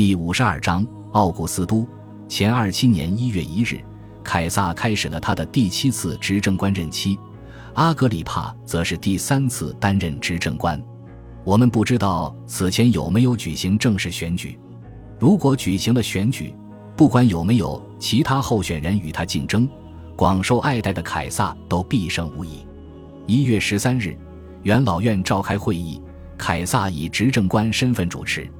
第五十二章，奥古斯都。前二七年一月一日，凯撒开始了他的第七次执政官任期，阿格里帕则是第三次担任执政官。我们不知道此前有没有举行正式选举。如果举行了选举，不管有没有其他候选人与他竞争，广受爱戴的凯撒都必胜无疑。一月十三日，元老院召开会议，凯撒以执政官身份主持。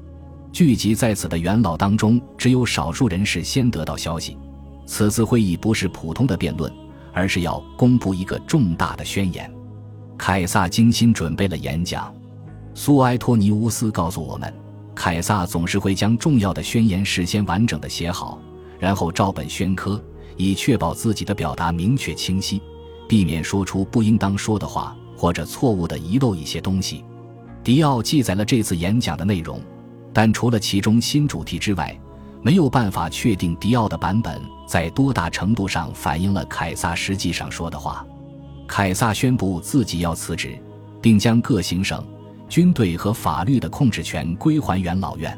聚集在此的元老当中，只有少数人士先得到消息。此次会议不是普通的辩论，而是要公布一个重大的宣言。凯撒精心准备了演讲。苏埃托尼乌斯告诉我们，凯撒总是会将重要的宣言事先完整的写好，然后照本宣科，以确保自己的表达明确清晰，避免说出不应当说的话或者错误的遗漏一些东西。迪奥记载了这次演讲的内容。但除了其中新主题之外，没有办法确定迪奥的版本在多大程度上反映了凯撒实际上说的话。凯撒宣布自己要辞职，并将各行省、军队和法律的控制权归还元老院。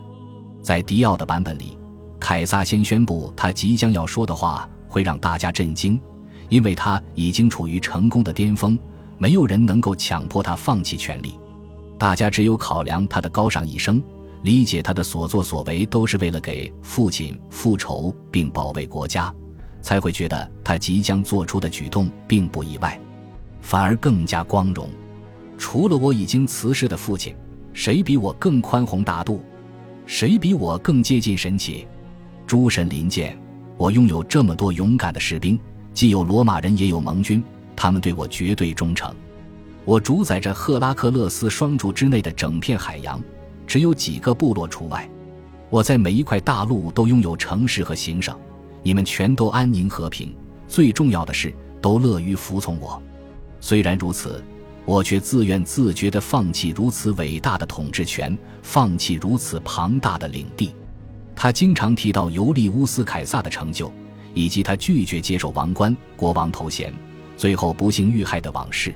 在迪奥的版本里，凯撒先宣布他即将要说的话会让大家震惊，因为他已经处于成功的巅峰，没有人能够强迫他放弃权力。大家只有考量他的高尚一生。理解他的所作所为都是为了给父亲复仇并保卫国家，才会觉得他即将做出的举动并不意外，反而更加光荣。除了我已经辞世的父亲，谁比我更宽宏大度？谁比我更接近神奇？诸神临见，我拥有这么多勇敢的士兵，既有罗马人，也有盟军，他们对我绝对忠诚。我主宰着赫拉克勒斯双柱之内的整片海洋。只有几个部落除外，我在每一块大陆都拥有城市和行省，你们全都安宁和平。最重要的是，都乐于服从我。虽然如此，我却自愿自觉地放弃如此伟大的统治权，放弃如此庞大的领地。他经常提到尤利乌斯·凯撒的成就，以及他拒绝接受王冠、国王头衔，最后不幸遇害的往事。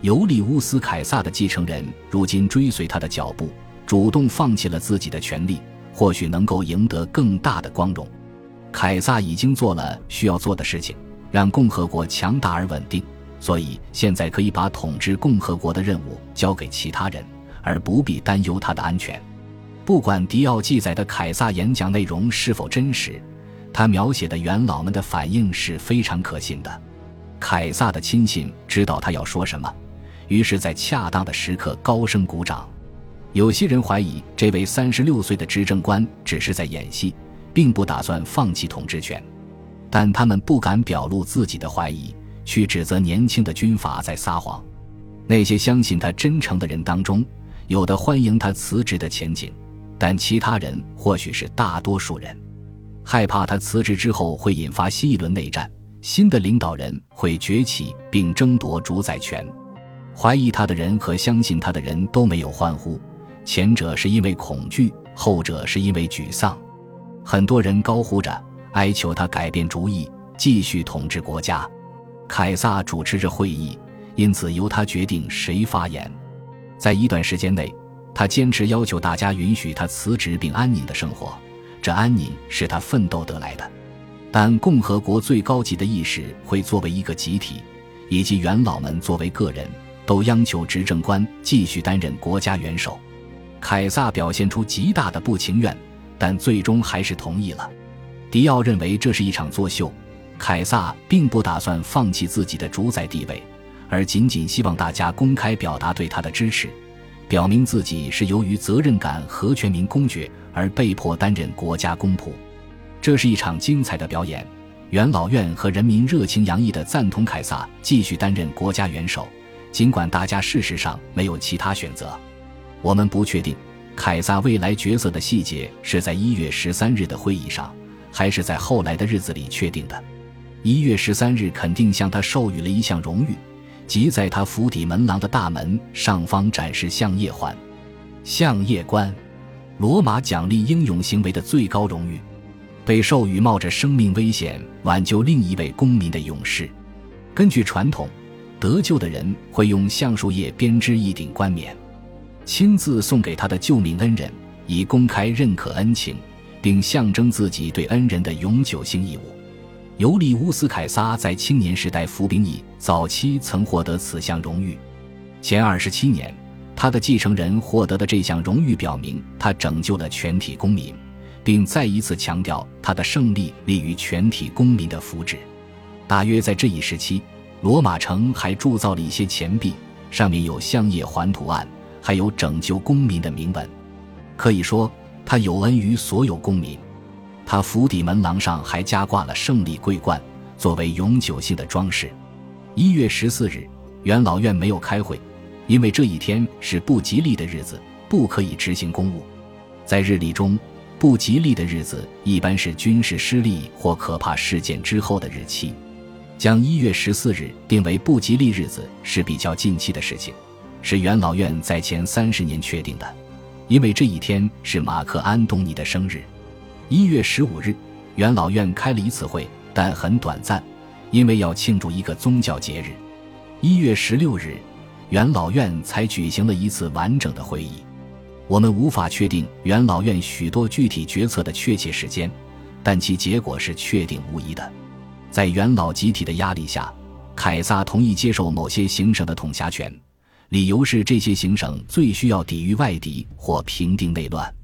尤利乌斯·凯撒的继承人如今追随他的脚步。主动放弃了自己的权利，或许能够赢得更大的光荣。凯撒已经做了需要做的事情，让共和国强大而稳定，所以现在可以把统治共和国的任务交给其他人，而不必担忧他的安全。不管迪奥记载的凯撒演讲内容是否真实，他描写的元老们的反应是非常可信的。凯撒的亲信知道他要说什么，于是，在恰当的时刻高声鼓掌。有些人怀疑这位三十六岁的执政官只是在演戏，并不打算放弃统治权，但他们不敢表露自己的怀疑，去指责年轻的军阀在撒谎。那些相信他真诚的人当中，有的欢迎他辞职的前景，但其他人或许是大多数人，害怕他辞职之后会引发新一轮内战，新的领导人会崛起并争夺主宰权。怀疑他的人和相信他的人都没有欢呼。前者是因为恐惧，后者是因为沮丧。很多人高呼着哀求他改变主意，继续统治国家。凯撒主持着会议，因此由他决定谁发言。在一段时间内，他坚持要求大家允许他辞职并安宁的生活，这安宁是他奋斗得来的。但共和国最高级的意识会作为一个集体，以及元老们作为个人，都央求执政官继续担任国家元首。凯撒表现出极大的不情愿，但最终还是同意了。迪奥认为这是一场作秀，凯撒并不打算放弃自己的主宰地位，而仅仅希望大家公开表达对他的支持，表明自己是由于责任感和全民公决而被迫担任国家公仆。这是一场精彩的表演，元老院和人民热情洋溢地赞同凯撒继续担任国家元首，尽管大家事实上没有其他选择。我们不确定，凯撒未来角色的细节是在一月十三日的会议上，还是在后来的日子里确定的。一月十三日肯定向他授予了一项荣誉，即在他府邸门廊的大门上方展示相叶环。相叶冠，罗马奖励英勇行为的最高荣誉，被授予冒着生命危险挽救另一位公民的勇士。根据传统，得救的人会用橡树叶编织一顶冠冕。亲自送给他的救命恩人，以公开认可恩情，并象征自己对恩人的永久性义务。尤利乌斯·凯撒在青年时代服兵役，早期曾获得此项荣誉。前二十七年，他的继承人获得的这项荣誉表明他拯救了全体公民，并再一次强调他的胜利利于全体公民的福祉。大约在这一时期，罗马城还铸造了一些钱币，上面有相叶环图案，还有拯救公民的铭文。可以说，他有恩于所有公民。他府邸门廊上还加挂了胜利桂冠，作为永久性的装饰。一月十四日，元老院没有开会，因为这一天是不吉利的日子，不可以执行公务。在日历中，不吉利的日子一般是军事失利或可怕事件之后的日期。将一月十四日定为不吉利日子是比较近期的事情，是元老院在前三十年确定的，因为这一天是马克安东尼的生日。一月十五日，元老院开了一次会，但很短暂，因为要庆祝一个宗教节日。一月十六日，元老院才举行了一次完整的会议。我们无法确定元老院许多具体决策的确切时间，但其结果是确定无疑的。在元老集体的压力下，凯撒同意接受某些行省的统辖权，理由是这些行省最需要抵御外敌或平定内乱。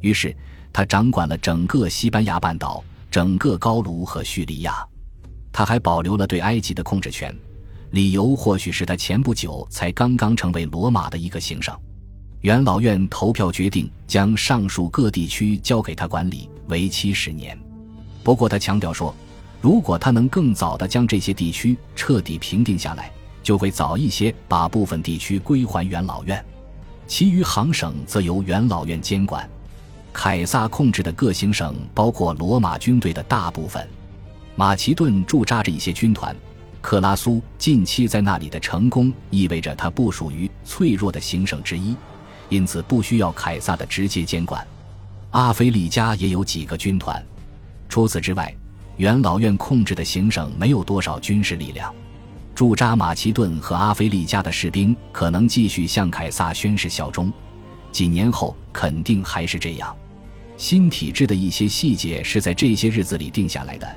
于是。他掌管了整个西班牙半岛、整个高卢和叙利亚，他还保留了对埃及的控制权。理由或许是他前不久才刚刚成为罗马的一个行省。元老院投票决定将上述各地区交给他管理，为期十年。不过他强调说，如果他能更早地将这些地区彻底平定下来，就会早一些把部分地区归还元老院，其余行省则由元老院监管。凯撒控制的各行省包括罗马军队的大部分，马其顿驻扎着一些军团。克拉苏近期在那里的成功意味着他不属于脆弱的行省之一，因此不需要凯撒的直接监管。阿非利加也有几个军团。除此之外，元老院控制的行省没有多少军事力量。驻扎马其顿和阿非利加的士兵可能继续向凯撒宣誓效忠。几年后肯定还是这样。新体制的一些细节是在这些日子里定下来的，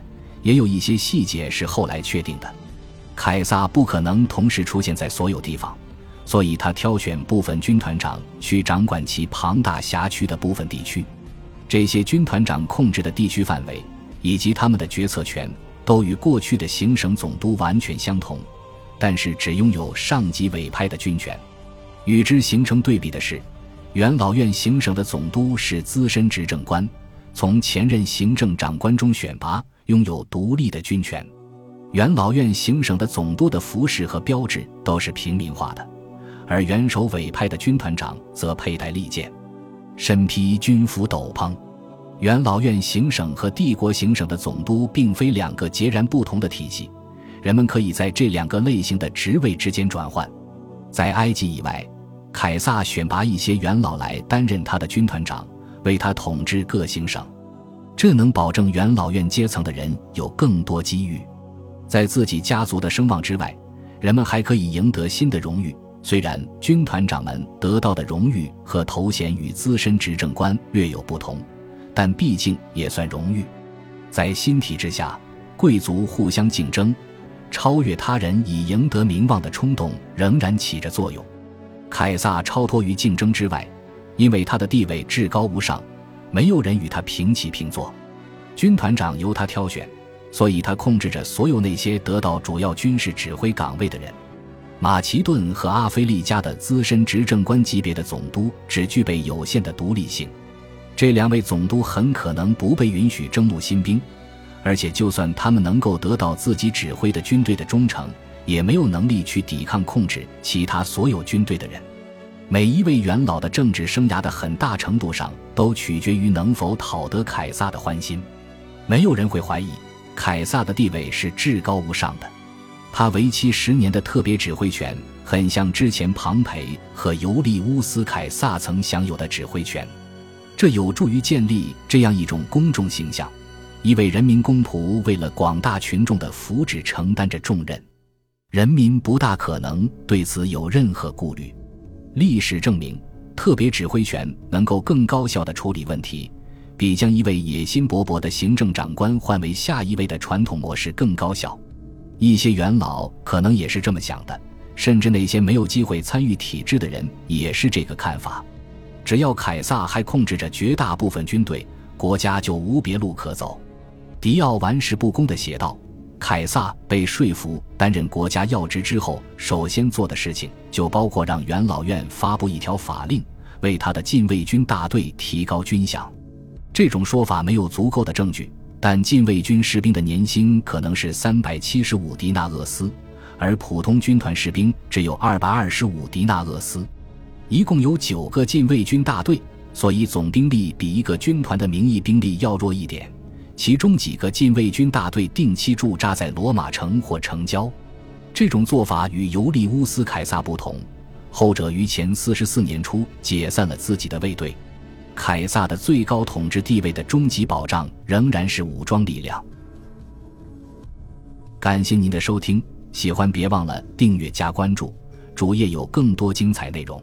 也有一些细节是后来确定的。凯撒不可能同时出现在所有地方，所以他挑选部分军团长去掌管其庞大辖区的部分地区。这些军团长控制的地区范围以及他们的决策权都与过去的行省总督完全相同，但是只拥有上级委派的军权。与之形成对比的是。元老院行省的总督是资深执政官，从前任行政长官中选拔，拥有独立的军权。元老院行省的总督的服饰和标志都是平民化的，而元首委派的军团长则佩戴利剑，身披军服斗篷。元老院行省和帝国行省的总督并非两个截然不同的体系，人们可以在这两个类型的职位之间转换。在埃及以外。凯撒选拔一些元老来担任他的军团长，为他统治各行省，这能保证元老院阶层的人有更多机遇。在自己家族的声望之外，人们还可以赢得新的荣誉。虽然军团长们得到的荣誉和头衔与资深执政官略有不同，但毕竟也算荣誉。在新体制下，贵族互相竞争、超越他人以赢得名望的冲动仍然起着作用。凯撒超脱于竞争之外，因为他的地位至高无上，没有人与他平起平坐。军团长由他挑选，所以他控制着所有那些得到主要军事指挥岗位的人。马其顿和阿非利加的资深执政官级别的总督只具备有限的独立性，这两位总督很可能不被允许征募新兵，而且就算他们能够得到自己指挥的军队的忠诚。也没有能力去抵抗控制其他所有军队的人。每一位元老的政治生涯的很大程度上都取决于能否讨得凯撒的欢心。没有人会怀疑凯撒的地位是至高无上的。他为期十年的特别指挥权很像之前庞培和尤利乌斯·凯撒曾享有的指挥权。这有助于建立这样一种公众形象：一位人民公仆为了广大群众的福祉承担着重任。人民不大可能对此有任何顾虑。历史证明，特别指挥权能够更高效地处理问题，比将一位野心勃勃的行政长官换为下一位的传统模式更高效。一些元老可能也是这么想的，甚至那些没有机会参与体制的人也是这个看法。只要凯撒还控制着绝大部分军队，国家就无别路可走。迪奥玩世不恭地写道：“凯撒被说服担任国家要职之后，首先做的事情就包括让元老院发布一条法令，为他的禁卫军大队提高军饷。这种说法没有足够的证据。”但禁卫军士兵的年薪可能是三百七十五迪纳厄斯，而普通军团士兵只有二百二十五迪纳厄斯。一共有九个禁卫军大队，所以总兵力比一个军团的名义兵力要弱一点。其中几个禁卫军大队定期驻扎在罗马城或城郊。这种做法与尤利乌斯·凯撒不同，后者于前四十四年初解散了自己的卫队。凯撒的最高统治地位的终极保障仍然是武装力量。感谢您的收听，喜欢别忘了订阅加关注，主页有更多精彩内容。